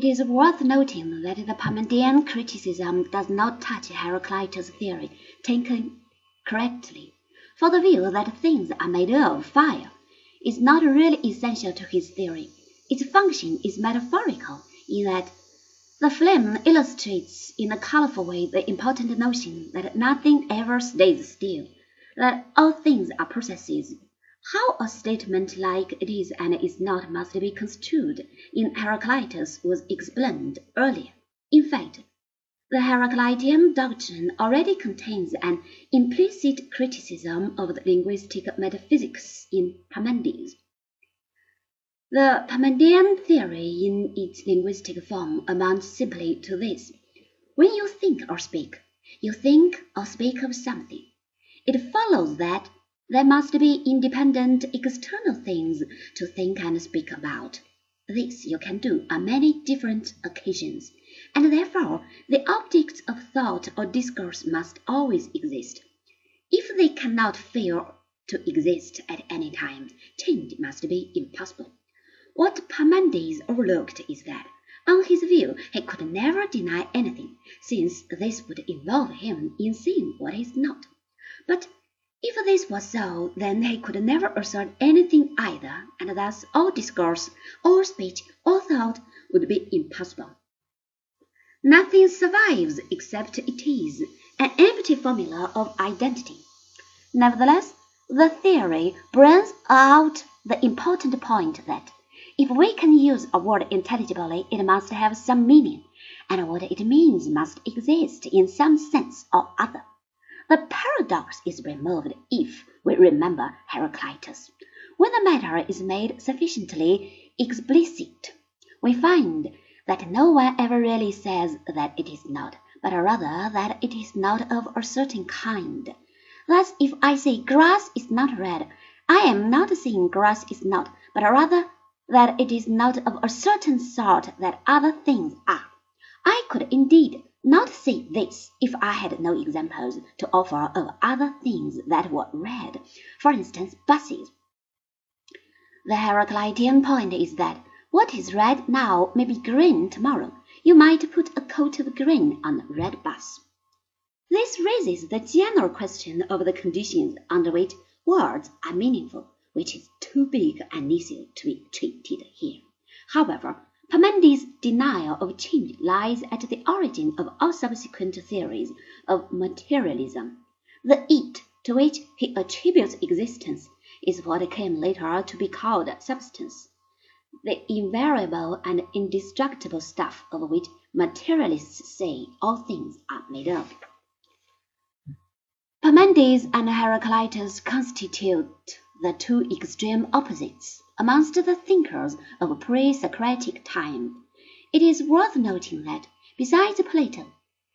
It is worth noting that the Parmenidean criticism does not touch Heraclitus' theory taken correctly, for the view that things are made of fire is not really essential to his theory. Its function is metaphorical in that the flame illustrates in a colorful way the important notion that nothing ever stays still, that all things are processes. How a statement like it is and is not must be construed in Heraclitus was explained earlier. In fact, the Heraclitean doctrine already contains an implicit criticism of the linguistic metaphysics in Parmenides. The Parmenidean theory in its linguistic form amounts simply to this. When you think or speak, you think or speak of something. It follows that there must be independent external things to think and speak about. This you can do on many different occasions, and therefore the objects of thought or discourse must always exist. If they cannot fail to exist at any time, change must be impossible. What Parmenides overlooked is that, on his view, he could never deny anything, since this would involve him in seeing what is not. But if this was so, then he could never assert anything either, and thus all discourse, all speech, all thought would be impossible. Nothing survives except it is an empty formula of identity. Nevertheless, the theory brings out the important point that if we can use a word intelligibly, it must have some meaning, and what it means must exist in some sense or other. The paradox is removed if we remember Heraclitus. When the matter is made sufficiently explicit, we find that no one ever really says that it is not, but rather that it is not of a certain kind. Thus, if I say grass is not red, I am not saying grass is not, but rather that it is not of a certain sort that other things are. I could indeed not say this if I had no examples to offer of other things that were red, for instance, buses. The Heraclitean point is that what is red now may be green tomorrow. You might put a coat of green on a red bus. This raises the general question of the conditions under which words are meaningful which is too big an issue to be treated here. However, Parmenides' denial of change lies at the origin of all subsequent theories of materialism. The it to which he attributes existence is what came later to be called substance, the invariable and indestructible stuff of which materialists say all things are made up. Parmenides and Heraclitus constitute the two extreme opposites amongst the thinkers of pre-Socratic time. It is worth noting that, besides Plato,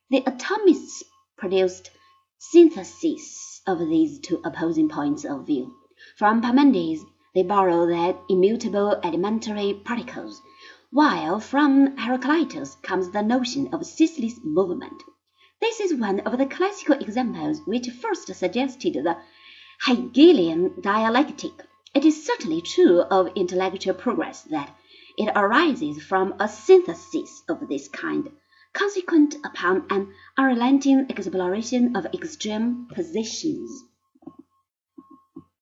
the atomists produced syntheses of these two opposing points of view. From Parmenides, they borrow their immutable elementary particles, while from Heraclitus comes the notion of ceaseless movement. This is one of the classical examples which first suggested the Hegelian dialectic, it is certainly true of intellectual progress that it arises from a synthesis of this kind, consequent upon an unrelenting exploration of extreme positions.